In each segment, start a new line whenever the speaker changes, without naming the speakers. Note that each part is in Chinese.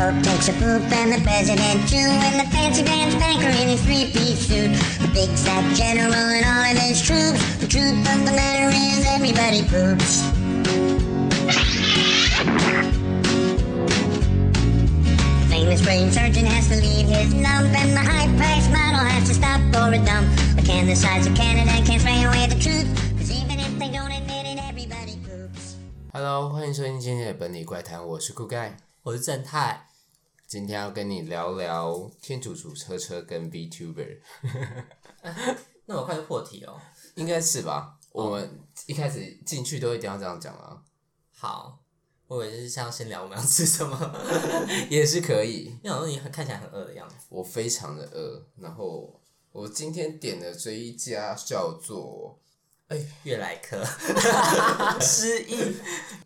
Pope takes a poop and the president too, and the fancy pants banker in his three-piece suit, the big fat general and all of his troops. The truth of the matter is everybody poops. The famous brain surgeon has to leave his lump, and the high-priced model has to stop for a dump. But can the size of Canada can't spray away the truth? 'Cause even if they don't admit it, everybody poops.
Hello，欢迎收听今天的本里怪谈，我是酷盖，
我是正太。
今天要跟你聊聊天主主车车跟 VTuber，
那我快就破题哦。
应该是吧？我们一开始进去都一定要这样讲啊，
好，我以为是像先聊我们要吃什么，
也是可以。
因为我说你看起来很饿的样子。
我非常的饿，然后我今天点的这一家叫做
哎悦来客，失忆。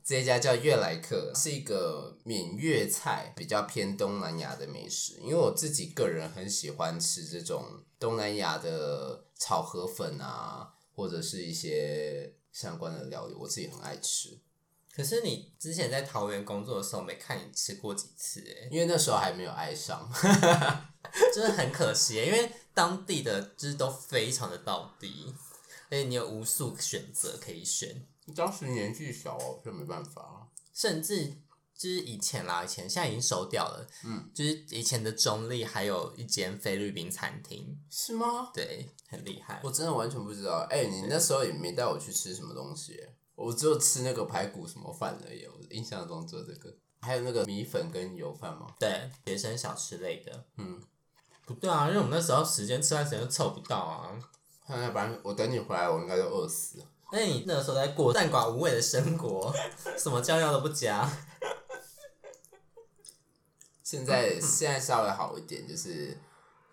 这一家叫悦来客，是一个缅越菜，比较偏东南亚的美食。因为我自己个人很喜欢吃这种东南亚的炒河粉啊，或者是一些相关的料理，我自己很爱吃。
可是你之前在桃园工作的时候，没看你吃过几次哎，
因为那时候还没有爱上，
真的很可惜，因为当地的就是都非常的道地，而且你有无数选择可以选。
当时年纪小哦，就没办法。
甚至就是以前啦，以前现在已经收掉了。嗯，就是以前的中立还有一间菲律宾餐厅，
是吗？
对，很厉害。
我真的完全不知道。哎、欸，你那时候也没带我去吃什么东西，我只有吃那个排骨什么饭而已。我印象中只有这个，还有那个米粉跟油饭吗？
对，学生小吃类的。
嗯，
不对啊，因为我们那时候时间吃饭时间都凑不到啊。
那要不然我等你回来，我应该就饿死了。
那你那个时候在过淡寡无味的生活，什么酱料都不加。
现在现在稍微好一点，就是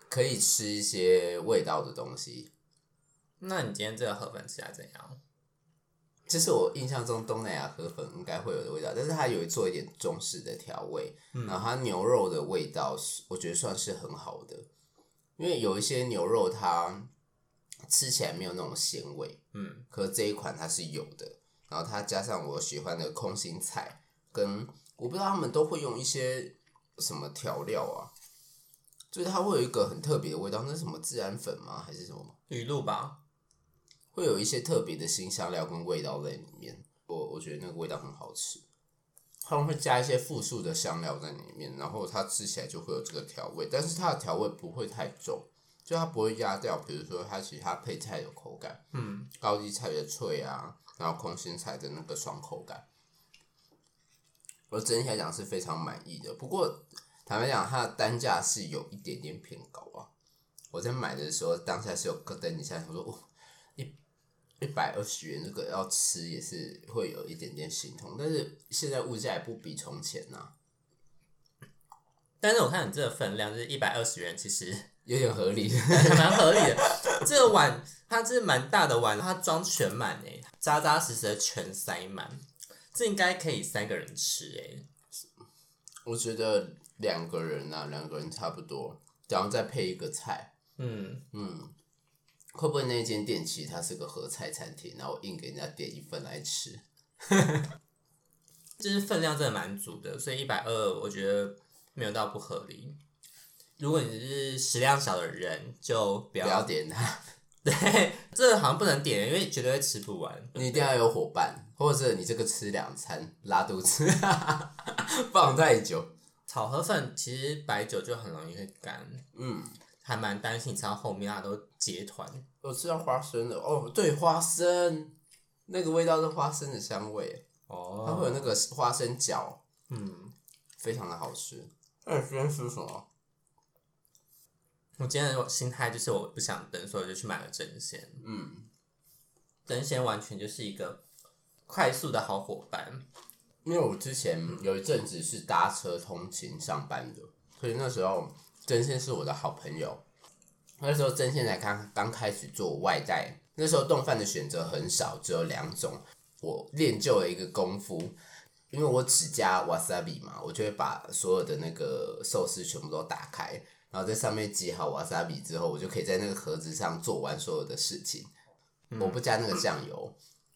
可以吃一些味道的东西。
那你今天这个河粉吃起来怎样？
这是我印象中东南亚河粉应该会有的味道，但是它有做一点中式的调味，嗯、然后它牛肉的味道是我觉得算是很好的，因为有一些牛肉它。吃起来没有那种咸味，嗯，可这一款它是有的，然后它加上我喜欢的空心菜，跟我不知道他们都会用一些什么调料啊，就是它会有一个很特别的味道，那是什么孜然粉吗？还是什么？
鱼露吧，
会有一些特别的新香料跟味道在里面，我我觉得那个味道很好吃，他们会加一些复数的香料在里面，然后它吃起来就会有这个调味，但是它的调味不会太重。就它不会压掉，比如说它其他配菜的口感，嗯，高丽菜的脆啊，然后空心菜的那个爽口感，我整体来讲是非常满意的。不过坦白讲，它的单价是有一点点偏高啊。我在买的时候，当下是有咯噔一下，我说哦，一一百二十元这个要吃也是会有一点点心痛。但是现在物价也不比从前呐、啊。
但是我看你这个分量就是一百二十元，其实。
有点合理，
蛮合理的。这个碗它是蛮大的碗，它装全满诶，扎扎实实的全塞满，这应该可以三个人吃诶。
我觉得两个人啊，两个人差不多，然后再配一个菜。嗯嗯，会不会那间店其实它是个合菜餐厅，然后硬给人家点一份来吃？
就是分量真的蛮足的，所以一百二我觉得没有到不合理。如果你是食量小的人，就不要，
不要点它。
对，这个好像不能点，因为绝对会吃不完。
你一定要有伙伴，或者你这个吃两餐拉肚子，放太久。
炒河粉其实白酒就很容易会干，嗯，还蛮担心你吃到后面它都结团。
我吃到花生了哦，对，花生那个味道是花生的香味哦，它会有那个花生角，嗯，非常的好吃。那你今天吃什么？
我今天的心态就是我不想等，所以我就去买了针线。嗯，争鲜完全就是一个快速的好伙伴。
因为我之前有一阵子是搭车通勤上班的，所以那时候争鲜是我的好朋友。那时候争鲜才刚刚开始做外带，那时候冻饭的选择很少，只有两种。我练就了一个功夫，因为我只加 wasabi 嘛，我就会把所有的那个寿司全部都打开。然后在上面挤好瓦萨比之后，我就可以在那个盒子上做完所有的事情。嗯、我不加那个酱油，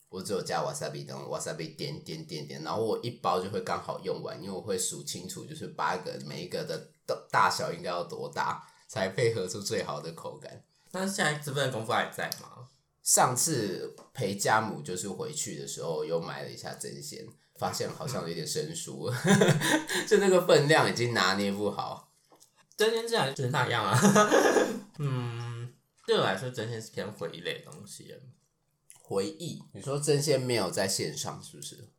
我只有加 wasabi 等 wasabi 点点点点，然后我一包就会刚好用完，因为我会数清楚，就是八个每一个的大小应该要多大，才配合出最好的口感。
那现在这份功夫还在吗？
上次陪家母就是回去的时候，又买了一下争鲜，发现好像有点生疏，嗯、就那个分量已经拿捏不好。
争鲜这样就是那样啊。嗯，对我来说，真仙是偏回忆类的东西。
回忆，你说真仙没有在线上是不是？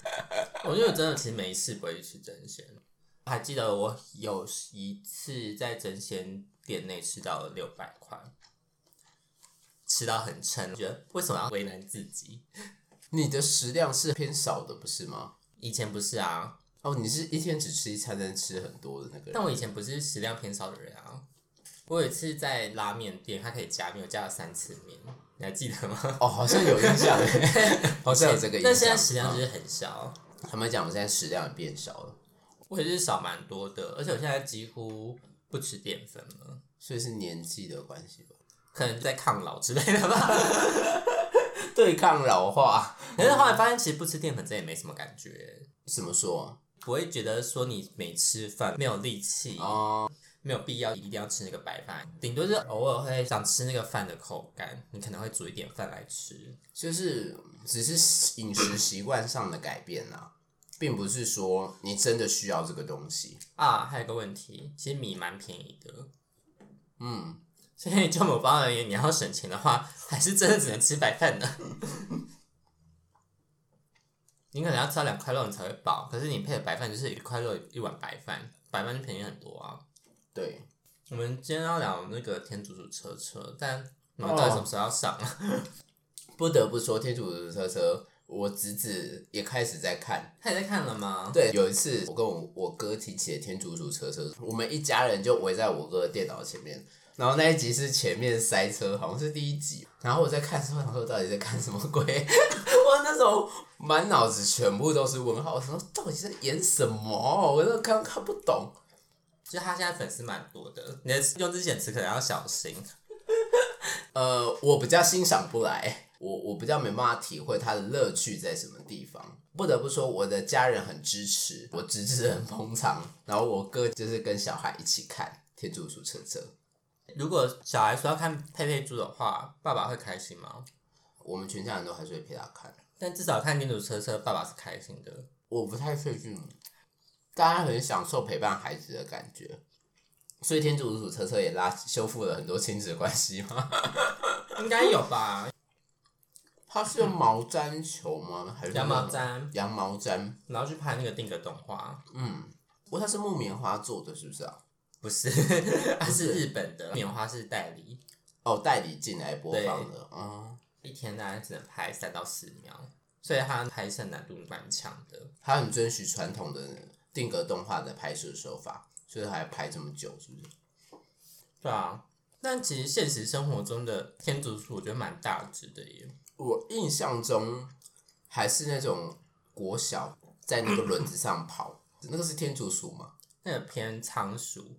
我觉得真的其实没事不会去吃真鲜。还记得我有一次在真鲜店内吃到了六百块，吃到很撑，觉得为什么要为难自己？
你的食量是偏少的，不是吗？
以前不是啊。
哦，你是一天只吃一餐，但吃很多的那个人。
但我以前不是食量偏少的人啊。我有一次在拉面店，它可以加面，我加了三次面，你还记得吗？
哦，好像有印象，好像有这个印象。
但现在食量就是很小。
他们讲我现在食量也变小了。
我也是少蛮多的，而且我现在几乎不吃淀粉了，
所以是年纪的关系吧？
可能在抗老之类的吧，
对抗老化。
可是后来发现，其实不吃淀粉这也没什么感觉。
怎么说？
不会觉得说你没吃饭没有力气哦，没有必要一定要吃那个白饭，顶多是偶尔会想吃那个饭的口感，你可能会煮一点饭来吃，
就是只是饮食习惯上的改变啊，并不是说你真的需要这个东西
啊。还有一个问题，其实米蛮便宜的，
嗯，
所以就某方而言，你要省钱的话，还是真的只能吃白饭的。你可能要吃到两块肉你才会饱，可是你配的白饭就是一块肉一碗白饭，白饭就便宜很多啊。
对，
我们今天要聊那个天竺鼠车车，但你们到底什么时候要上啊？
哦、不得不说，天竺鼠车车，我侄子也开始在看，
他也在看了吗？
对，有一次我跟我我哥提起了天竺鼠车车，我们一家人就围在我哥的电脑前面。然后那一集是前面塞车，好像是第一集。然后我在看的时候，想说到底在看什么鬼？我那时候满脑子全部都是问号，我说到底在演什么？我都看看不懂。
其实他现在粉丝蛮多的，你的用字遣词可能要小心。
呃，我比较欣赏不来，我我比较没办法体会他的乐趣在什么地方。不得不说，我的家人很支持，我侄子很捧场，然后我哥就是跟小孩一起看《天竺鼠车车》。
如果小孩说要看佩佩猪的话，爸爸会开心吗？
我们全家人都还是会陪他看，
但至少看天竺车车，爸爸是开心的。
我不太确定，大家很享受陪伴孩子的感觉，所以天竺鼠车车也拉修复了很多亲子关系吗？
应该有吧。
它是用毛毡球吗？还是
羊毛毡？
羊毛毡，
然后去拍那个定格动画。
嗯，不过它是木棉花做的，是不是啊？
不是，它是日本的棉花，是代理
哦，代理进来播放的。嗯、哦，
一天大概只能拍三到四秒，所以它拍摄难度蛮强的。
它很遵循传统的定格动画的拍摄手法，所以它还拍这么久，是不是？
对啊，但其实现实生活中的天竺鼠，我觉得蛮大只的耶。
我印象中还是那种国小在那个轮子上跑，那个是天竺鼠吗？
那个偏仓鼠。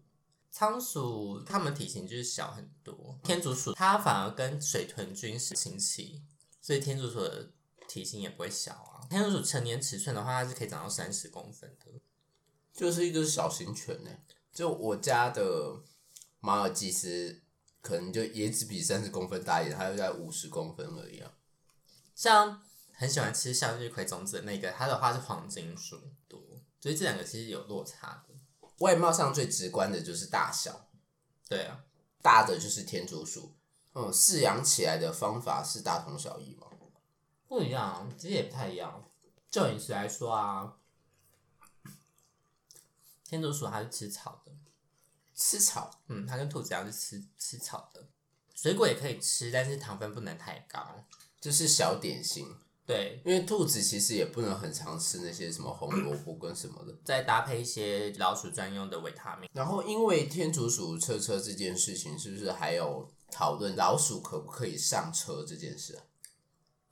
仓鼠它们体型就是小很多，天竺鼠它反而跟水豚君是亲戚，所以天竺鼠的体型也不会小啊。天竺鼠成年尺寸的话，它是可以长到三十公分的，
就是一个小型犬呢。就我家的马尔济斯，可能就也只比三十公分大一点，它就在五十公分而已啊。
像很喜欢吃向日葵种子的那个，它的话是黄金鼠多，所以这两个其实有落差的。
外貌上最直观的就是大小，
对啊，
大的就是天竺鼠，嗯，饲养起来的方法是大同小异吗？
不一样，其实也不太一样。就饮食来说啊，天竺鼠它是吃草的，
吃草，
嗯，它跟兔子一样是吃吃草的，水果也可以吃，但是糖分不能太高，
就是小点心。
对，
因为兔子其实也不能很常吃那些什么红萝卜跟什么的，
再搭配一些老鼠专用的维他命。
然后，因为天竺鼠车车这件事情，是不是还有讨论老鼠可不可以上车这件事啊？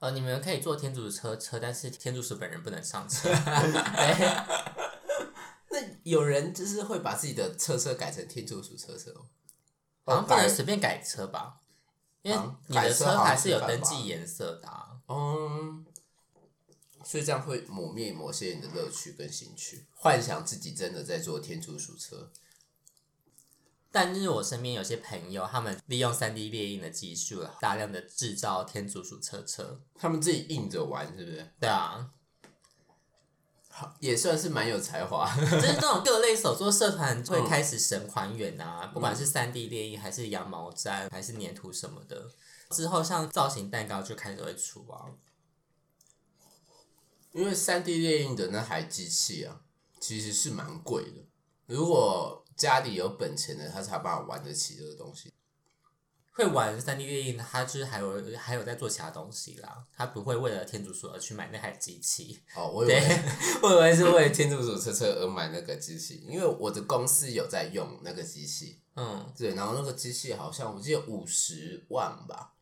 呃，你们可以坐天竺鼠车车，但是天竺鼠本人不能上车。对
那有人就是会把自己的车车改成天竺鼠车车哦？
好像不能随便改车吧？因为你的车还是有登记颜色的啊。
嗯，所以这样会抹灭某些人的乐趣跟兴趣，幻想自己真的在做天竺鼠车。
但是我身边有些朋友，他们利用三 D 列印的技术，大量的制造天竺鼠车车，
他们自己印着玩，是不是？
对啊，
好，也算是蛮有才华。
就是这种各类手作社团会开始神还原啊，嗯、不管是三 D 列印，还是羊毛毡，还是粘土什么的。之后像造型蛋糕就开始会出啊，
因为三 D 列印的那台机器啊，其实是蛮贵的。如果家里有本钱的，他才有办法玩得起这个东西。
会玩三 D 列印，他就是还有还有在做其他东西啦。他不会为了天竺鼠而去买那台机器。
哦，我以为我以为是为了天竺鼠车车而买那个机器，因为我的公司有在用那个机器。嗯，对，然后那个机器好像我记得五十万吧，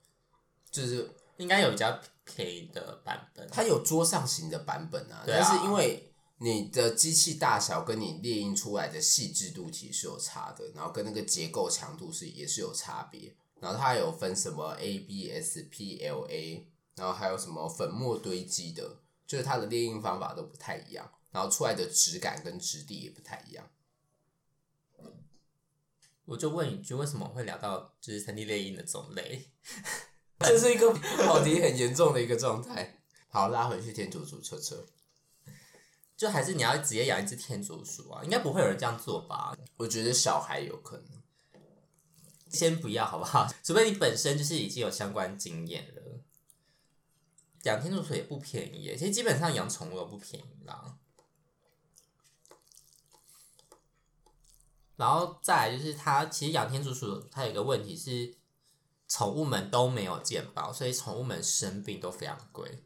就是
应该有比较便宜的版本。
它有桌上型的版本啊，啊但是因为。你的机器大小跟你列印出来的细致度其实是有差的，然后跟那个结构强度是也是有差别。然后它有分什么 ABS、PLA，然后还有什么粉末堆积的，就是它的列印方法都不太一样，然后出来的质感跟质地也不太一样。
我就问一句，为什么会聊到就是三 D 列印的种类？
这是一个跑题很严重的一个状态。好，拉回去天竺鼠车车。
就还是你要直接养一只天竺鼠啊？应该不会有人这样做吧？
我觉得小孩有可能，
先不要好不好？除非你本身就是已经有相关经验了。养天竺鼠也不便宜，其实基本上养宠物都不便宜啦。然后再来就是它，其实养天竺鼠它有一个问题是，宠物们都没有健保，所以宠物们生病都非常贵。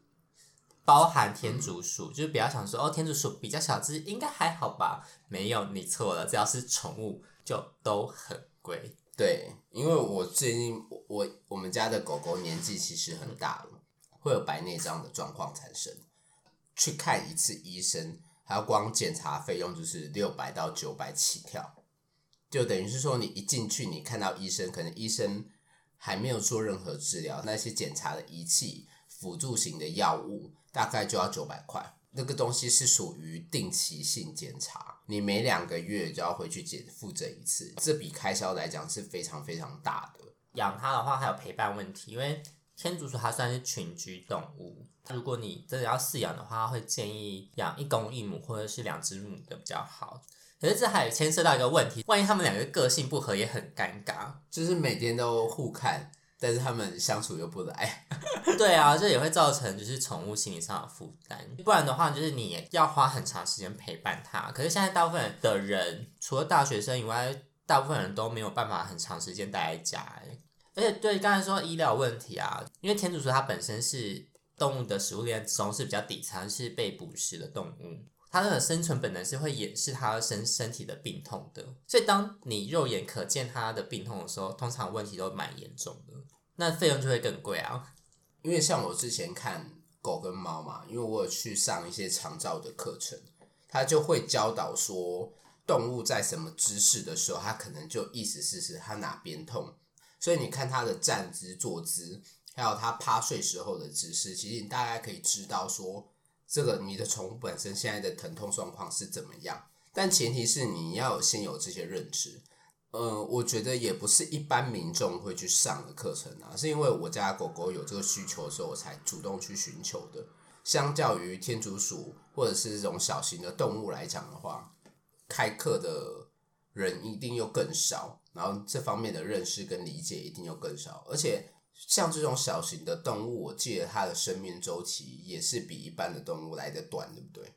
包含天竺鼠，就是不要想说哦，天竺鼠比较小只，应该还好吧？没有，你错了，只要是宠物就都很贵。
对，因为我最近我我们家的狗狗年纪其实很大了，会有白内障的状况产生，去看一次医生，还要光检查费用就是六百到九百起跳，就等于是说你一进去，你看到医生，可能医生还没有做任何治疗，那些检查的仪器、辅助型的药物。大概就要九百块，那个东西是属于定期性检查，你每两个月就要回去检复诊一次，这笔开销来讲是非常非常大的。
养它的话还有陪伴问题，因为天竺鼠它算是群居动物，如果你真的要饲养的话，会建议养一公一母或者是两只母的比较好。可是这还牵涉到一个问题，万一他们两个个性不合也很尴尬，
就是每天都互看。但是他们相处又不来，
对啊，这也会造成就是宠物心理上的负担。不然的话，就是你要花很长时间陪伴它。可是现在大部分的人，除了大学生以外，大部分人都没有办法很长时间待在家。而且对刚才说医疗问题啊，因为天竺鼠它本身是动物的食物链中是比较底层，是被捕食的动物。它的生存本能是会掩饰它身身体的病痛的，所以当你肉眼可见它的病痛的时候，通常问题都蛮严重的，那费用就会更贵啊。
因为像我之前看狗跟猫嘛，因为我有去上一些长照的课程，他就会教导说，动物在什么姿势的时候，它可能就意思是是它哪边痛，所以你看它的站姿、坐姿，还有它趴睡时候的姿势，其实你大概可以知道说。这个你的宠物本身现在的疼痛状况是怎么样？但前提是你要先有这些认知。呃，我觉得也不是一般民众会去上的课程啊，是因为我家狗狗有这个需求的时候，我才主动去寻求的。相较于天竺鼠或者是这种小型的动物来讲的话，开课的人一定又更少，然后这方面的认识跟理解一定又更少，而且。像这种小型的动物，我记得它的生命周期也是比一般的动物来得短，对不对？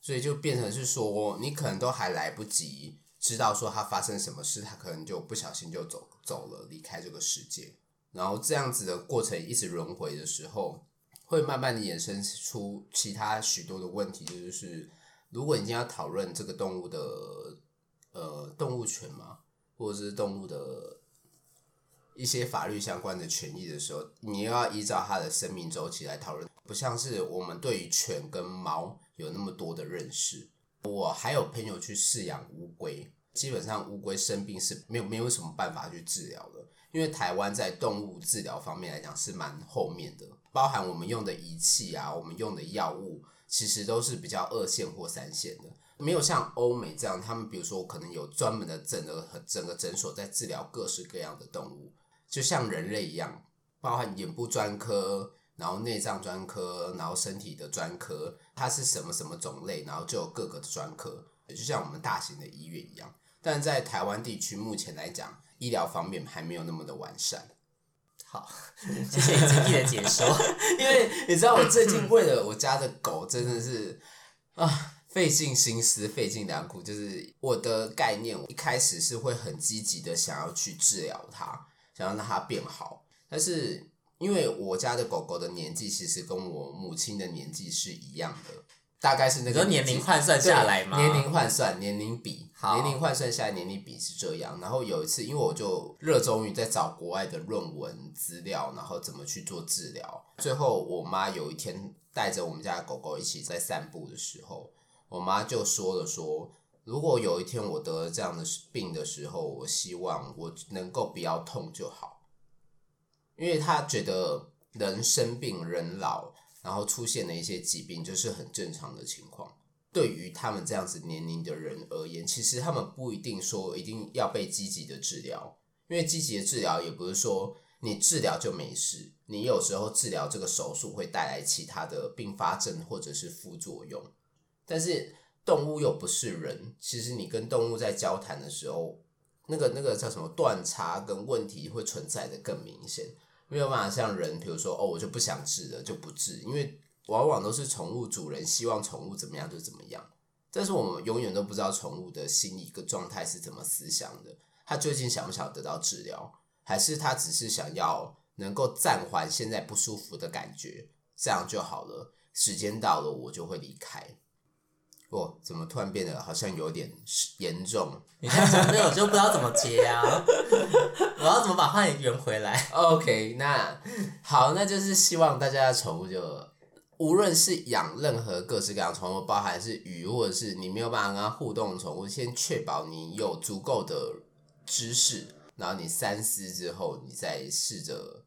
所以就变成是说，你可能都还来不及知道说它发生什么事，它可能就不小心就走走了，离开这个世界。然后这样子的过程一直轮回的时候，会慢慢的衍生出其他许多的问题，就是如果你今天要讨论这个动物的呃动物权嘛，或者是动物的。一些法律相关的权益的时候，你又要依照它的生命周期来讨论，不像是我们对于犬跟猫有那么多的认识。我还有朋友去饲养乌龟，基本上乌龟生病是没有没有什么办法去治疗的，因为台湾在动物治疗方面来讲是蛮后面的，包含我们用的仪器啊，我们用的药物，其实都是比较二线或三线的，没有像欧美这样，他们比如说可能有专门的整个整个诊所在治疗各式各样的动物，就像人类一样，包含眼部专科，然后内脏专科，然后身体的专科，它是什么什么种类，然后就有各个的专科，就像我们大型的医院一样。但在台湾地区目前来讲，医疗方面还没有那么的完善。
好，谢谢你精辟的解说。
因为你知道，我最近为了我家的狗，真的是啊，费尽心思，费尽良苦。就是我的概念，我一开始是会很积极的想要去治疗它，想要让它变好。但是因为我家的狗狗的年纪其实跟我母亲的年纪是一样的。大概是那个
年龄换算下来嘛？
年龄换算，年龄比，年龄换算下来，年龄比是这样。然后有一次，因为我就热衷于在找国外的论文资料，然后怎么去做治疗。最后，我妈有一天带着我们家的狗狗一起在散步的时候，我妈就说了说，如果有一天我得了这样的病的时候，我希望我能够不要痛就好，因为他觉得人生病，人老。然后出现了一些疾病，就是很正常的情况。对于他们这样子年龄的人而言，其实他们不一定说一定要被积极的治疗，因为积极的治疗也不是说你治疗就没事。你有时候治疗这个手术会带来其他的并发症或者是副作用。但是动物又不是人，其实你跟动物在交谈的时候，那个那个叫什么断差跟问题会存在的更明显。没有办法像人，比如说哦，我就不想治了，就不治，因为往往都是宠物主人希望宠物怎么样就怎么样，但是我们永远都不知道宠物的心理跟状态是怎么思想的，他究竟想不想得到治疗，还是他只是想要能够暂缓现在不舒服的感觉，这样就好了，时间到了我就会离开。哦，怎么突然变得好像有点严重？
你看讲这个我就不知道怎么接啊！我要怎么把话也圆回来
？OK，那好，那就是希望大家的宠物就无论是养任何各式各样宠物，包含是鱼或者是你没有办法跟它互动的宠物，先确保你有足够的知识，然后你三思之后，你再试着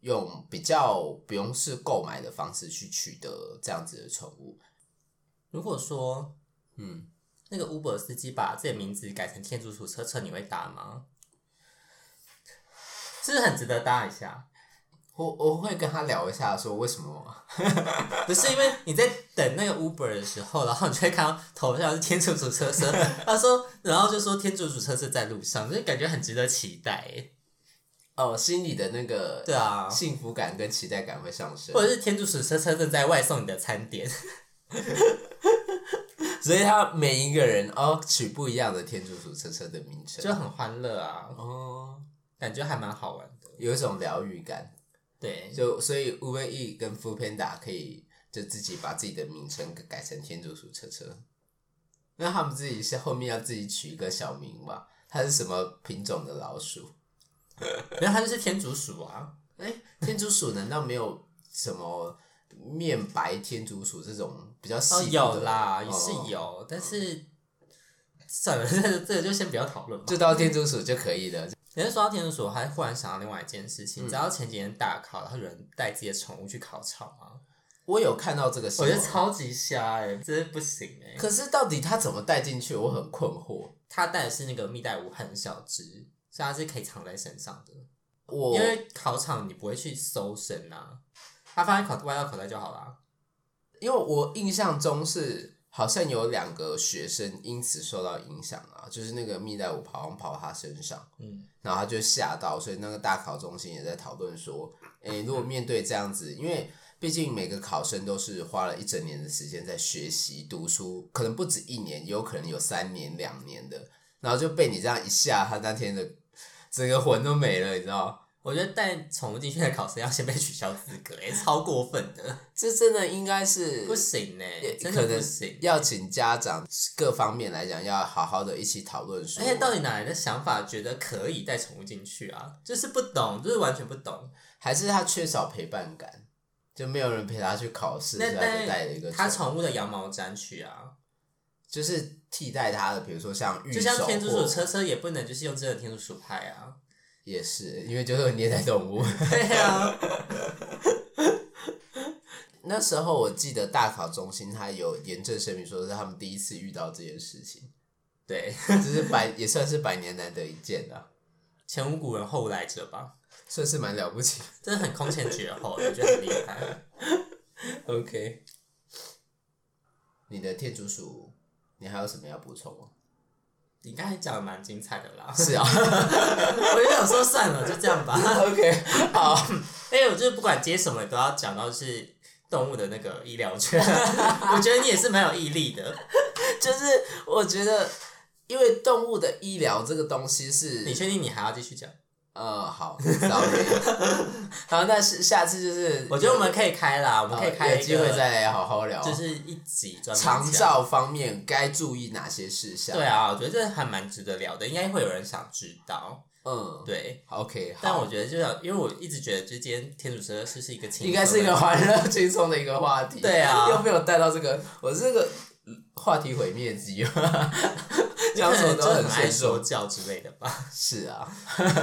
用比较不用是购买的方式去取得这样子的宠物。
如果说，嗯，那个 Uber 司机把自己的名字改成天竺鼠车车，你会搭吗？是不是很值得搭一下？
我我会跟他聊一下，说为什么？
不是因为你在等那个 Uber 的时候，然后你就会看到头像是天竺鼠车车，他说，然后就说天竺鼠车车在路上，就感觉很值得期待。
哦，心里的那个
对啊，
幸福感跟期待感会上升，
或者是天竺鼠车车正在外送你的餐点。
所以他每一个人哦取不一样的天竺鼠车车的名称，
就很欢乐啊，哦，感觉还蛮好玩的，
有一种疗愈感。
对，
就所以 Uber Eats 跟 Foodpanda 可以就自己把自己的名称改成天竺鼠车车，那他们自己是后面要自己取一个小名吧？它是什么品种的老鼠？
没有，它就是天竺鼠啊。
哎、欸，天竺鼠难道没有什么？面白天竺鼠这种比较
细有啦，也是有，哦、但是算了，这这个就先不要讨论吧。
就到天竺鼠就可以了。
你是说到天竺鼠，我还忽然想到另外一件事情，你知道前几天大考，然后有人带自己的宠物去考场吗？
我有看到这个新闻，
我觉得超级瞎哎、欸，真是不行哎、欸。
可是到底他怎么带进去？我很困惑。
他带的是那个蜜袋鼯，很小只，所以它是可以藏在身上的。
我
因为考场你不会去搜身啊。他放在口外套口袋就好了，
因为我印象中是好像有两个学生因此受到影响啊，就是那个蜜袋鼯跑跑到他身上，嗯，然后他就吓到，所以那个大考中心也在讨论说，诶、欸，如果面对这样子，因为毕竟每个考生都是花了一整年的时间在学习读书，可能不止一年，也有可能有三年、两年的，然后就被你这样一下，他那天的整个魂都没了，你知道？
我觉得带宠物进去的考生要先被取消资格，哎，超过分的。
这真的应该是
不行呢，真的不行。
要请家长各方面来讲，要好好的一起讨论说。
而且到底哪来的想法，觉得可以带宠物进去啊？就是不懂，就是完全不懂，
还是他缺少陪伴感，就没有人陪他去考试，所以带了一个
他宠物的羊毛毡去啊，
就是替代他的，比如说像
就像天竺鼠车车也不能就是用真的天竺鼠拍啊。
也是，因为就是有虐待动物。
对啊。
那时候我记得大考中心他有严正声明说是他们第一次遇到这件事情。
对，
这是百也算是百年难得一见的，
前无古人后无来者吧，
算是蛮了不起，
真的很空前绝后，我觉得很厉害。
OK，你的天竺鼠，你还有什么要补充吗？
你刚才讲的蛮精彩的啦。
是啊，
我就想说算了，就这样吧。
OK，好，
哎、欸我就是不管接什么，都要讲到是动物的那个医疗圈。我觉得你也是蛮有毅力的，
就是我觉得，因为动物的医疗这个东西是，
你确定你还要继续讲？
呃，好，sorry，好，那是下次就是，
我觉得我们可以开啦，我们可以开
有机会再来好好聊，
就是一集专门
长照方面该注意哪些事项。
对啊，我觉得这还蛮值得聊的，应该会有人想知道。
嗯，
对
，OK，
但我觉得就是，因为我一直觉得，就今天天主社是是一个轻，
应该是一个欢乐轻松的一个话题。
对啊，
又被我带到这个，我这个话题毁灭机。讲什么都很爱
说教之类的吧？
是啊，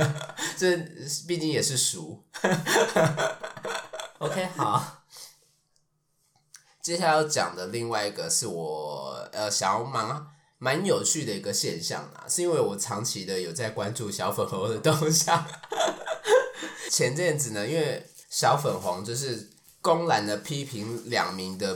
这毕竟也是熟。
OK，好。
接下来要讲的另外一个是我呃想要蛮蛮有趣的一个现象啊，是因为我长期的有在关注小粉红的动向。前阵子呢，因为小粉红就是公然的批评两名的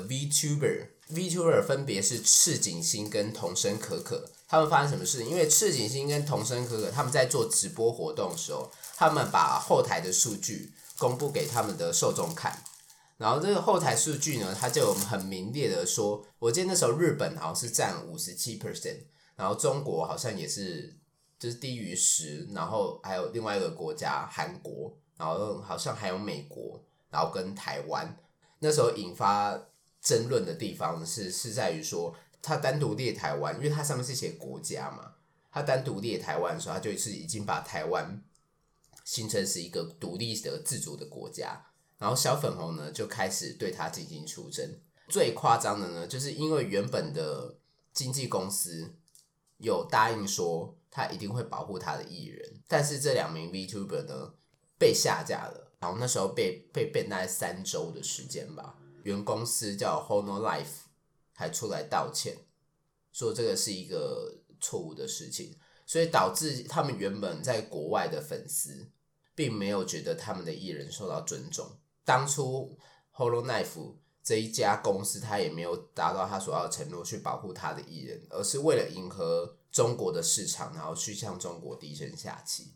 V.Tourer 分别是赤井星跟童生可可。他们发生什么事？因为赤井星跟童生可可他们在做直播活动的时候，他们把后台的数据公布给他们的受众看，然后这个后台数据呢，他就很明烈的说，我记得那时候日本好像是占五十七 percent，然后中国好像也是就是低于十，然后还有另外一个国家韩国，然后好像还有美国，然后跟台湾，那时候引发争论的地方是是在于说。他单独列台湾，因为它上面是写国家嘛。他单独列台湾的时候，他就是已经把台湾形成是一个独立的自主的国家。然后小粉红呢就开始对他进行出征。最夸张的呢，就是因为原本的经纪公司有答应说他一定会保护他的艺人，但是这两名 VTuber 呢被下架了。然后那时候被被 ban 大概三周的时间吧。原公司叫 Hololive。还出来道歉，说这个是一个错误的事情，所以导致他们原本在国外的粉丝并没有觉得他们的艺人受到尊重。当初 Hololive 这一家公司，他也没有达到他所要的承诺去保护他的艺人，而是为了迎合中国的市场，然后去向中国低声下气。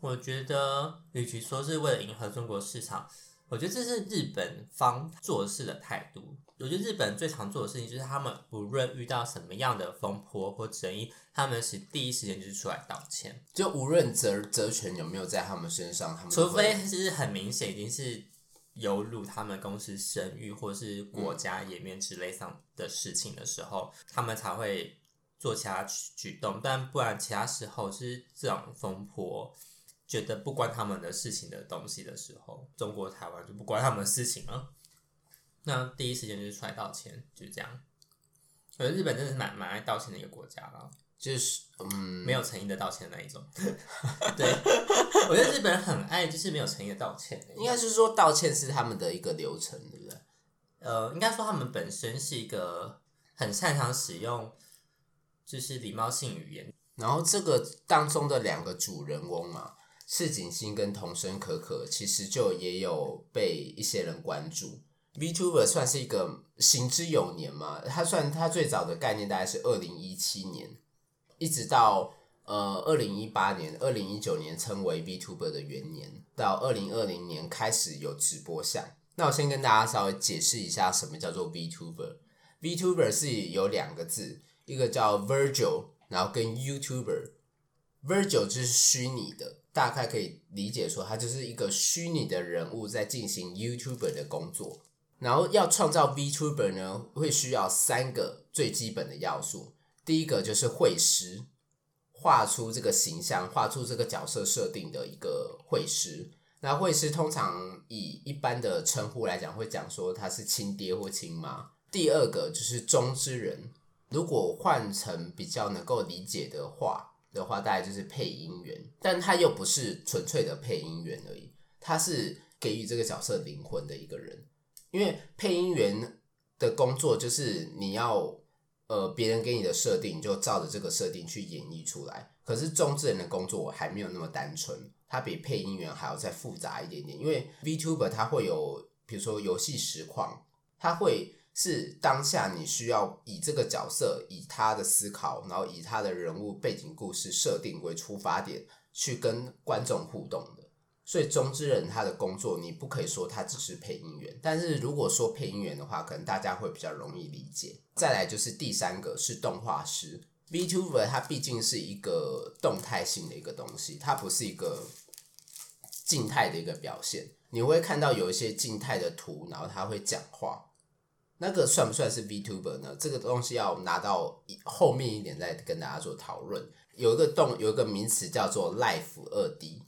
我觉得，与其说是为了迎合中国市场，我觉得这是日本方做事的态度。我觉得日本最常做的事情就是，他们不论遇到什么样的风波或争议，他们是第一时间就是出来道歉。
就无论责责权有没有在他们身上，他们
除非是很明显已经是有辱他们公司声誉或是国家颜面之类上的事情的时候，嗯、他们才会做其他举动。但不然，其他时候是这种风波，觉得不关他们的事情的东西的时候，中国台湾就不关他们的事情了。那第一时间就是出来道歉，就是这样。我觉得日本真的是蛮蛮爱道歉的一个国家了，
就是嗯，
没有诚意的道歉的那一种。对，我觉得日本人很爱就是没有诚意的道歉。
应该是说道歉是他们的一个流程，对不对？
呃，应该说他们本身是一个很擅长使用就是礼貌性语言。
然后这个当中的两个主人翁嘛，市井星跟童声可可，其实就也有被一些人关注。VTuber 算是一个行之有年嘛，它算它最早的概念大概是二零一七年，一直到呃二零一八年、二零一九年称为 VTuber 的元年，到二零二零年开始有直播项。那我先跟大家稍微解释一下什么叫做 VTuber。VTuber 是有两个字，一个叫 Virtual，然后跟 YouTuber。Virtual 就是虚拟的，大概可以理解说，它就是一个虚拟的人物在进行 YouTuber 的工作。然后要创造 VTuber 呢，会需要三个最基本的要素。第一个就是绘师，画出这个形象，画出这个角色设定的一个绘师。那绘师通常以一般的称呼来讲，会讲说他是亲爹或亲妈。第二个就是中之人，如果换成比较能够理解的话，的话，大概就是配音员，但他又不是纯粹的配音员而已，他是给予这个角色灵魂的一个人。因为配音员的工作就是你要，呃，别人给你的设定，就照着这个设定去演绎出来。可是中之人的工作还没有那么单纯，他比配音员还要再复杂一点点。因为 VTuber 他会有，比如说游戏实况，他会。是当下你需要以这个角色，以他的思考，然后以他的人物背景故事设定为出发点，去跟观众互动的。所以中之人他的工作，你不可以说他只是配音员，但是如果说配音员的话，可能大家会比较容易理解。再来就是第三个是动画师，VTuber 它毕竟是一个动态性的一个东西，它不是一个静态的一个表现。你会看到有一些静态的图，然后他会讲话。那个算不算是 VTuber 呢？这个东西要拿到后面一点再跟大家做讨论。有一个动，有一个名词叫做 Life 二 D。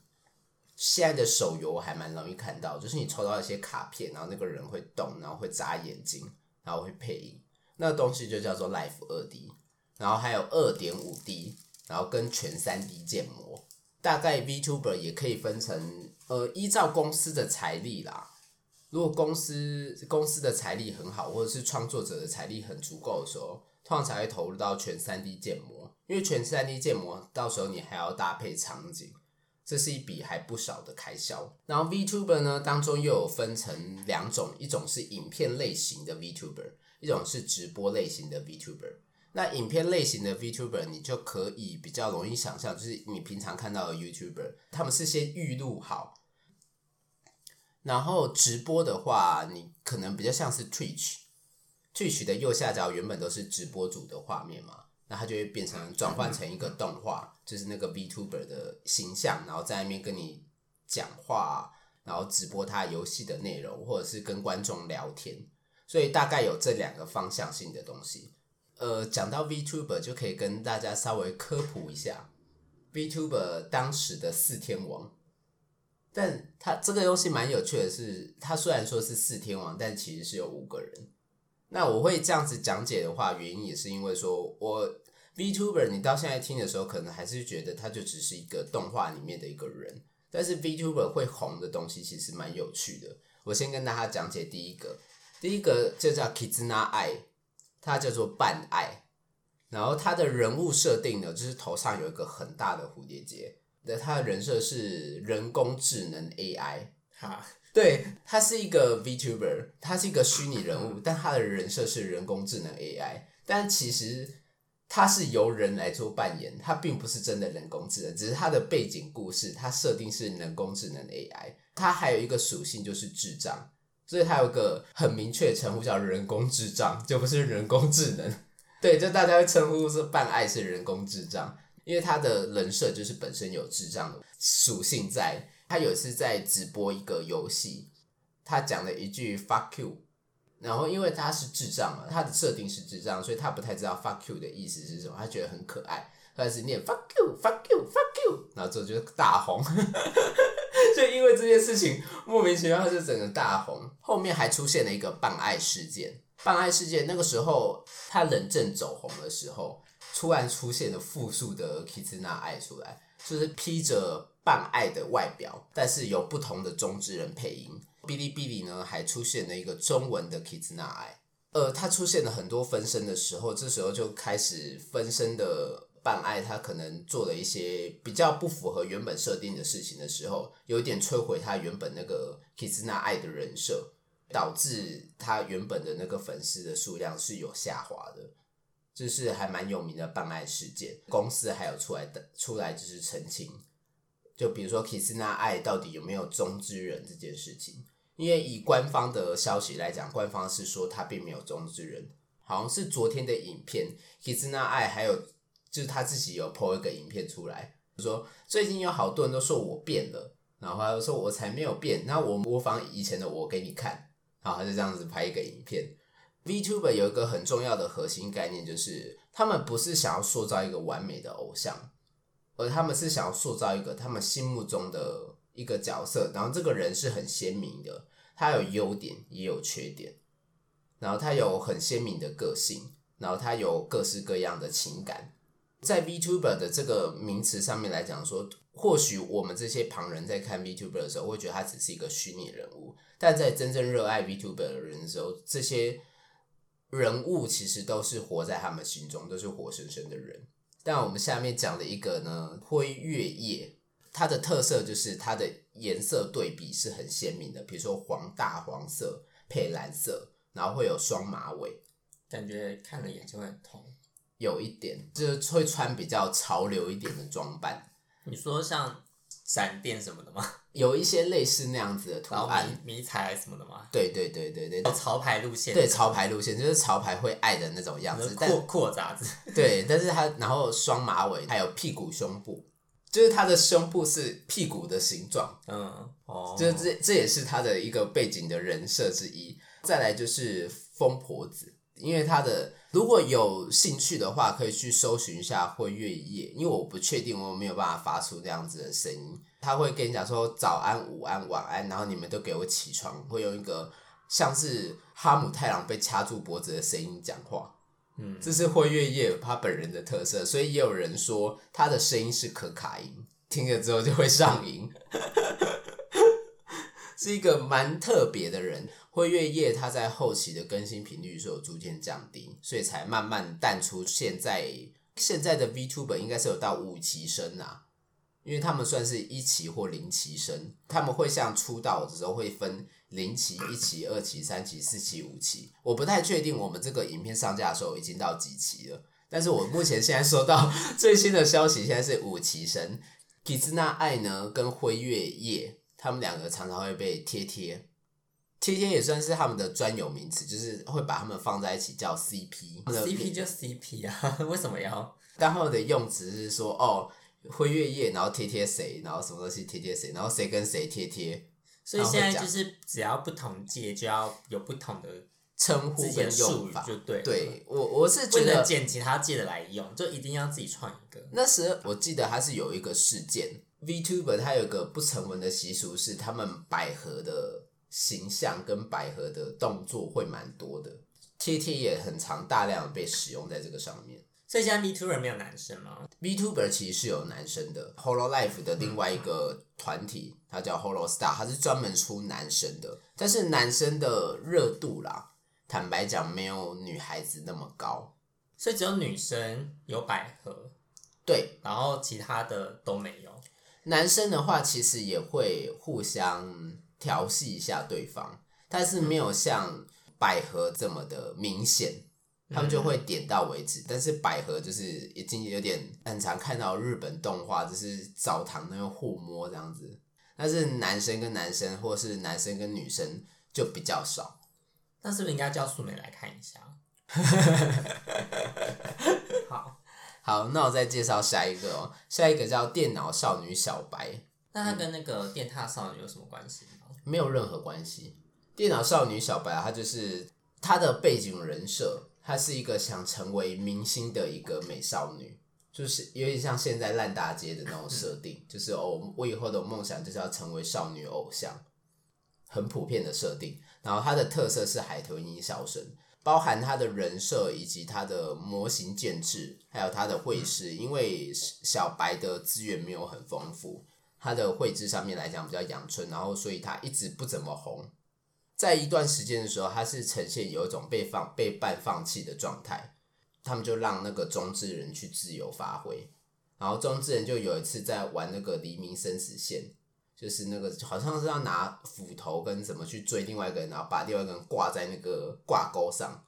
现在的手游还蛮容易看到，就是你抽到一些卡片，然后那个人会动，然后会眨眼睛，然后会配音，那东西就叫做 Life 二 D。然后还有二点五 D，然后跟全三 D 建模。大概 VTuber 也可以分成，呃，依照公司的财力啦。如果公司公司的财力很好，或者是创作者的财力很足够的时候，通常才会投入到全 3D 建模。因为全 3D 建模到时候你还要搭配场景，这是一笔还不少的开销。然后 VTuber 呢，当中又有分成两种，一种是影片类型的 VTuber，一种是直播类型的 VTuber。那影片类型的 VTuber，你就可以比较容易想象，就是你平常看到的 YouTuber，他们是先预录好。然后直播的话，你可能比较像是 Twitch，Twitch 的右下角原本都是直播主的画面嘛，那它就会变成转换成一个动画，就是那个 VTuber 的形象，然后在那边跟你讲话，然后直播他游戏的内容，或者是跟观众聊天，所以大概有这两个方向性的东西。呃，讲到 VTuber 就可以跟大家稍微科普一下，VTuber 当时的四天王。但他这个游戏蛮有趣的是，他虽然说是四天王，但其实是有五个人。那我会这样子讲解的话，原因也是因为说，我 VTuber 你到现在听的时候，可能还是觉得他就只是一个动画里面的一个人。但是 VTuber 会红的东西其实蛮有趣的。我先跟大家讲解第一个，第一个就叫 Kizuna 爱它叫做绊爱。然后它的人物设定呢，就是头上有一个很大的蝴蝶结。他的人设是人工智能 AI，哈，对，他是一个 VTuber，他是一个虚拟人物，但他的人设是人工智能 AI，但其实他是由人来做扮演，他并不是真的人工智能，只是他的背景故事，他设定是人工智能 AI，他还有一个属性就是智障，所以他有个很明确的称呼叫人工智障，就不是人工智能，对，就大家会称呼是绊爱是人工智障。因为他的人设就是本身有智障的属性在，他有一次在直播一个游戏，他讲了一句 fuck you，然后因为他是智障嘛，他的设定是智障，所以他不太知道 fuck you 的意思是什么，他觉得很可爱，他开始念 fuck you fuck you fuck you，然后之后就大红，就因为这件事情莫名其妙他就整个大红，后面还出现了一个绊爱事件，绊爱事件那个时候他人正走红的时候。突然出现了复数的 Kizuna Ai 出来，就是披着绊爱的外表，但是有不同的中之人配音。哔哩哔哩呢还出现了一个中文的 Kizuna Ai，呃，他出现了很多分身的时候，这时候就开始分身的绊爱，他可能做了一些比较不符合原本设定的事情的时候，有点摧毁他原本那个 Kizuna Ai 的人设，导致他原本的那个粉丝的数量是有下滑的。就是还蛮有名的办爱事件，公司还有出来的出来就是澄清，就比如说 Kizuna Ai 到底有没有中之人这件事情，因为以官方的消息来讲，官方是说他并没有中之人，好像是昨天的影片 Kizuna Ai 还有就是他自己有 po 一个影片出来，说最近有好多人都说我变了，然后他就说我才没有变，那我模仿以前的我给你看，然后他就这样子拍一个影片。VTuber 有一个很重要的核心概念，就是他们不是想要塑造一个完美的偶像，而他们是想要塑造一个他们心目中的一个角色。然后这个人是很鲜明的，他有优点也有缺点，然后他有很鲜明的个性，然后他有各式各样的情感，在 VTuber 的这个名词上面来讲说，或许我们这些旁人在看 VTuber 的时候，会觉得他只是一个虚拟人物，但在真正热爱 VTuber 的人的时候，这些人物其实都是活在他们心中，都是活生生的人。但我们下面讲的一个呢，灰月夜，它的特色就是它的颜色对比是很鲜明的，比如说黄大黄色配蓝色，然后会有双马尾，
感觉看了眼睛会很痛。
有一点，就是会穿比较潮流一点的装扮。
你说像闪电什么的吗？
有一些类似那样子的图案，
迷彩什么的吗？
对对对对对，
潮牌路线。
对潮牌路线，就是潮牌会爱的那种样子。
阔阔杂子。
对，但是它然后双马尾，还有屁股胸部，就是它的胸部是屁股的形状。嗯，哦，就是这这也是它的一个背景的人设之一。再来就是疯婆子。因为他的如果有兴趣的话，可以去搜寻一下辉月夜。因为我不确定，我没有办法发出这样子的声音。他会跟你讲说早安、午安、晚安，然后你们都给我起床，会用一个像是哈姆太郎被掐住脖子的声音讲话。嗯，这是辉月夜他本人的特色，所以也有人说他的声音是可卡因，听了之后就会上瘾，是一个蛮特别的人。辉月夜，它在后期的更新频率是有逐渐降低，所以才慢慢淡出。现在现在的 VTuber 应该是有到五期生啊，因为他们算是一期或零期生，他们会像出道的时候会分零期、一期、二期、三期、四期、五期。我不太确定我们这个影片上架的时候已经到几期了，但是我目前现在收到最新的消息，现在是五期生。Kizuna AI 呢跟辉月夜，他们两个常常会被贴贴。贴贴也算是他们的专有名词，就是会把他们放在一起叫 CP，CP
就 CP 啊，为什么要？
但后的用词是说，哦，辉月夜，然后贴贴谁，然后什么东西贴贴谁，然后谁跟谁贴贴。
所以现在就是只要不同界就要有不同的
称呼跟用法，
就对。
对我我是觉得
捡其他界的来用，就一定要自己创一个。
那时我记得他是有一个事件，VTuber 他有个不成文的习俗是他们百合的。形象跟百合的动作会蛮多的，贴贴也很常大量的被使用在这个上面。
所以现在 VTuber 没有男生吗
？VTuber 其实是有男生的，Hololive 的另外一个团体，嗯、它叫 Holostar，它是专门出男生的，但是男生的热度啦，坦白讲没有女孩子那么高，
所以只有女生有百合，
对，
然后其他的都没有。
男生的话，其实也会互相。调戏一下对方，但是没有像百合这么的明显，嗯、他们就会点到为止。但是百合就是已经有点很常看到日本动画，就是澡堂那种互摸这样子。但是男生跟男生，或是男生跟女生就比较少。
那是不是应该叫素梅来看一下？好
好，那我再介绍下一个哦，下一个叫电脑少女小白。
那它跟那个电踏少女有什么关系？
没有任何关系。电脑少女小白啊，她就是她的背景人设，她是一个想成为明星的一个美少女，就是有点像现在烂大街的那种设 定，就是哦，我以后的梦想就是要成为少女偶像，很普遍的设定。然后她的特色是海豚音小声，包含他的人设以及他的模型建制，还有他的绘师，因为小白的资源没有很丰富。他的绘制上面来讲比较阳春，然后所以他一直不怎么红。在一段时间的时候，他是呈现有一种被放、被半放弃的状态。他们就让那个中之人去自由发挥，然后中之人就有一次在玩那个黎明生死线，就是那个好像是要拿斧头跟什么去追另外一个人，然后把另外一个人挂在那个挂钩上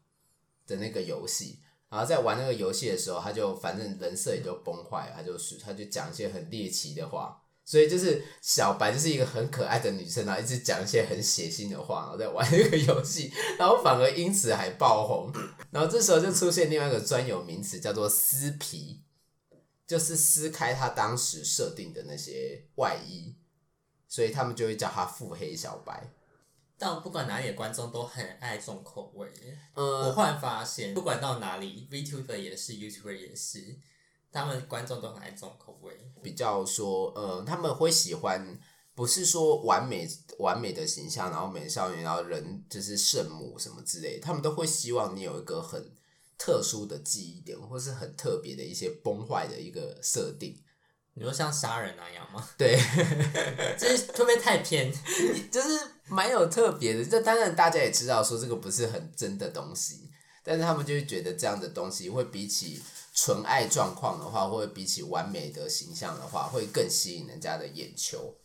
的那个游戏。然后在玩那个游戏的时候，他就反正人设也就崩坏了，他就是他就讲一些很猎奇的话。所以就是小白就是一个很可爱的女生，然后一直讲一些很血腥的话，然后在玩那个游戏，然后反而因此还爆红。然后这时候就出现另外一个专有名词，叫做撕皮，就是撕开他当时设定的那些外衣，所以他们就会叫他腹黑小白。
但不管哪里的观众都很爱重口味。呃，我忽然发现，不管到哪里，VTuber 也是，YouTuber 也是。他们观众都很爱重口味，
比较说，呃，他们会喜欢，不是说完美完美的形象，然后美少女，然后人就是圣母什么之类的，他们都会希望你有一个很特殊的记忆点，或是很特别的一些崩坏的一个设定。
你说像杀人那样吗？
对，
这会不会太偏？
就是蛮有特别的。这当然大家也知道，说这个不是很真的东西，但是他们就会觉得这样的东西会比起纯爱状况的话，或者比起完美的形象的话，会更吸引人家的眼球。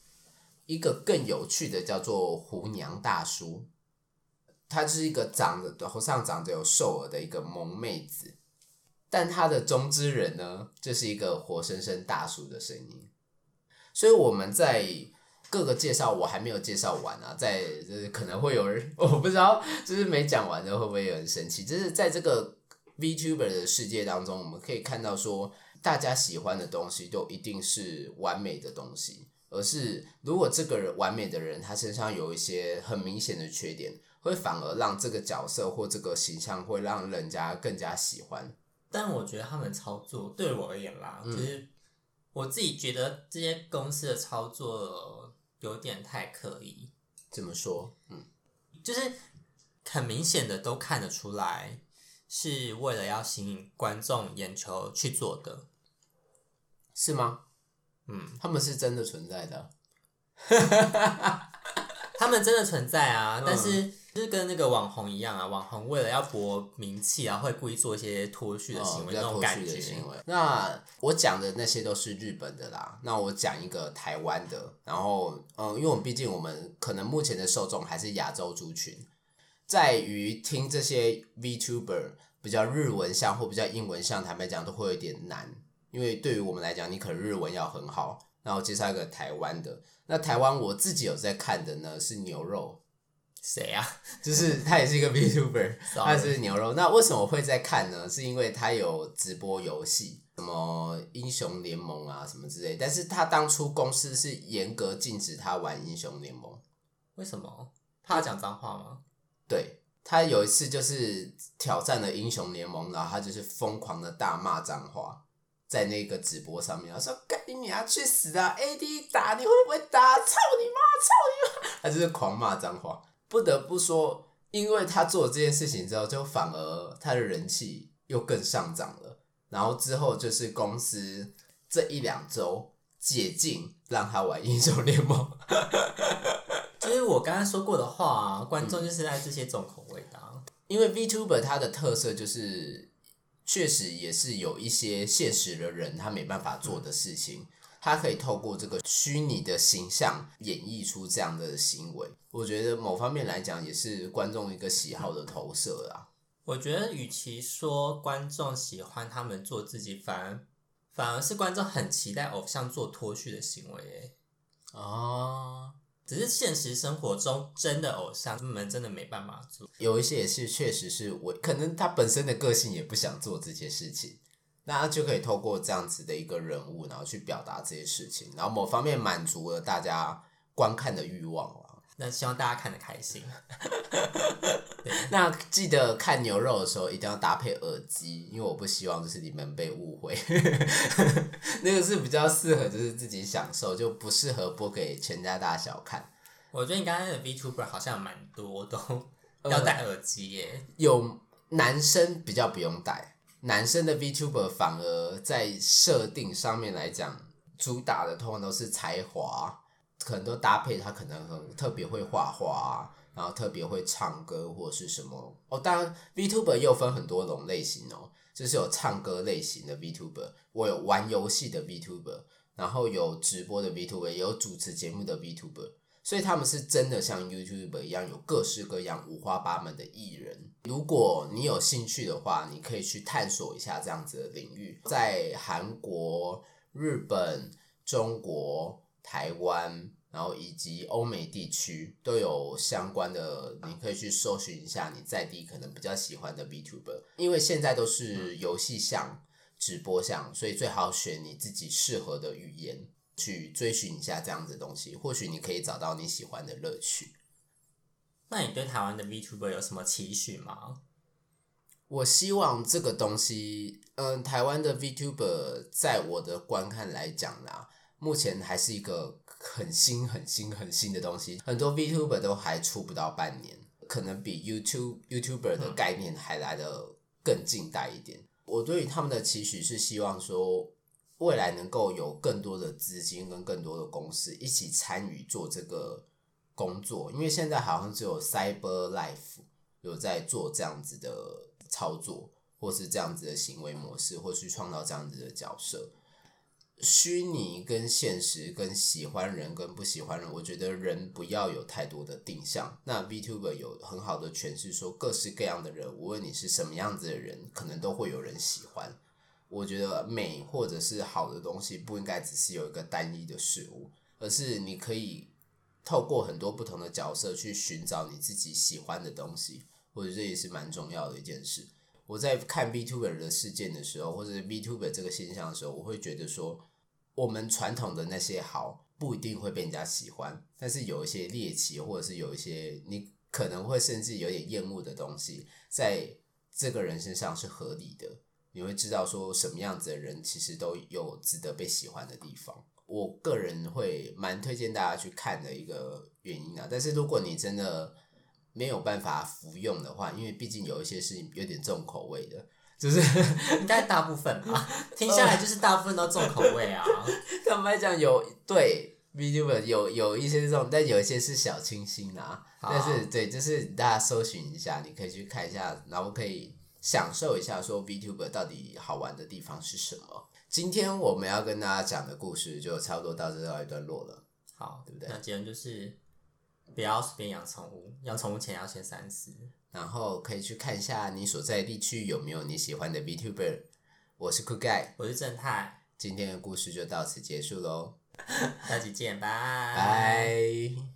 一个更有趣的叫做胡娘大叔，他就是一个长得头上长着有兽耳的一个萌妹子。但他的中之人呢，就是一个活生生大叔的声音，所以我们在各个介绍我还没有介绍完啊，在就是可能会有人 我不知道，就是没讲完的会不会有人生气？就是在这个 VTuber 的世界当中，我们可以看到说，大家喜欢的东西都一定是完美的东西，而是如果这个人完美的人他身上有一些很明显的缺点，会反而让这个角色或这个形象会让人家更加喜欢。
但我觉得他们操作对我而言啦，嗯、就是我自己觉得这些公司的操作有点太刻意。
怎么说？嗯，
就是很明显的都看得出来，是为了要吸引观众眼球去做的，
是吗？
嗯，
他们是真的存在的，
他们真的存在啊，嗯、但是。就是跟那个网红一样啊，网红为了要博名气啊，会故意做一些脱序的行为，那种感觉。
那我讲的那些都是日本的啦，那我讲一个台湾的，然后嗯，因为我们毕竟我们可能目前的受众还是亚洲族群，在于听这些 VTuber 比较日文向或比较英文向，坦白讲都会有点难，因为对于我们来讲，你可能日文要很好。那我介绍一个台湾的，那台湾我自己有在看的呢，是牛肉。
谁啊？
就是他也是一个 VTuber，他是牛肉。那为什么我会在看呢？是因为他有直播游戏，什么英雄联盟啊什么之类。但是他当初公司是严格禁止他玩英雄联盟。
为什么？怕讲脏话吗？
对，他有一次就是挑战了英雄联盟，然后他就是疯狂的大骂脏话，在那个直播上面，他说：“干你娘去死啊！AD 打你会不会打？操你妈！操你妈！”他就是狂骂脏话。不得不说，因为他做这件事情之后，就反而他的人气又更上涨了。然后之后就是公司这一两周解禁，让他玩英雄联盟。
就是我刚刚说过的话啊，观众就是爱这些重口味的。
嗯，因为 VTuber 它的特色就是，确实也是有一些现实的人他没办法做的事情。他可以透过这个虚拟的形象演绎出这样的行为，我觉得某方面来讲也是观众一个喜好的投射啦。
我觉得与其说观众喜欢他们做自己，反而反而是观众很期待偶像做脱序的行为。诶
哦，
只是现实生活中真的偶像他们真的没办法做，
有一些也是确实是我可能他本身的个性也不想做这些事情。那他就可以透过这样子的一个人物，然后去表达这些事情，然后某方面满足了大家观看的欲望了。
那希望大家看得开心。
那记得看牛肉的时候一定要搭配耳机，因为我不希望就是你们被误会。那个是比较适合就是自己享受，就不适合播给全家大小看。
我觉得你刚才的 VTuber 好像蛮多都 要戴耳机耶，呃，
有男生比较不用戴。男生的 VTuber 反而在设定上面来讲，主打的通常都是才华，可能都搭配他可能很特别会画画，然后特别会唱歌或是什么哦。当然 VTuber 又分很多种类型哦，就是有唱歌类型的 VTuber，我有玩游戏的 VTuber，然后有直播的 VTuber，也有主持节目的 VTuber。所以他们是真的像 YouTube 一样，有各式各样、五花八门的艺人。如果你有兴趣的话，你可以去探索一下这样子的领域。在韩国、日本、中国、台湾，然后以及欧美地区都有相关的，你可以去搜寻一下你在地可能比较喜欢的 VTuber。因为现在都是游戏向、直播向，所以最好选你自己适合的语言。去追寻一下这样子的东西，或许你可以找到你喜欢的乐趣。
那你对台湾的 VTuber 有什么期许吗？
我希望这个东西，嗯，台湾的 VTuber 在我的观看来讲啦，目前还是一个很新、很新、很新的东西。很多 VTuber 都还出不到半年，可能比 YouTube YouTuber 的概念还来得更近代一点。我对于他们的期许是希望说，未来能够有更多的资金跟更多的公司一起参与做这个工作，因为现在好像只有 Cyber Life 有在做这样子的操作，或是这样子的行为模式，或是创造这样子的角色。虚拟跟现实跟喜欢人跟不喜欢人，我觉得人不要有太多的定向。那 VTuber 有很好的诠释，说各式各样的人，无论你是什么样子的人，可能都会有人喜欢。我觉得美或者是好的东西，不应该只是有一个单一的事物，而是你可以透过很多不同的角色去寻找你自己喜欢的东西。我觉得这也是蛮重要的一件事。我在看 VTuber 的事件的时候，或者 VTuber 这个现象的时候，我会觉得说，我们传统的那些好不一定会被人家喜欢，但是有一些猎奇，或者是有一些你可能会甚至有点厌恶的东西，在这个人身上是合理的。你会知道说什么样子的人其实都有值得被喜欢的地方。我个人会蛮推荐大家去看的一个原因啊，但是如果你真的没有办法服用的话，因为毕竟有一些是有点重口味的，就是
应该大部分吧，听下来就是大部分都重口味啊。
坦白讲，有对 VTuber 有有一些这种，但有一些是小清新啊。但是对，就是大家搜寻一下，你可以去看一下，然后可以享受一下说 VTuber 到底好玩的地方是什么。今天我们要跟大家讲的故事就差不多到这一段落了。
好，
对不对？
那结论就是。不要随便养宠物，养宠物前要先三思。
然后可以去看一下你所在地区有没有你喜欢的 VTuber。我是酷盖，
我是正太，
今天的故事就到此结束喽，
下期见，拜
拜。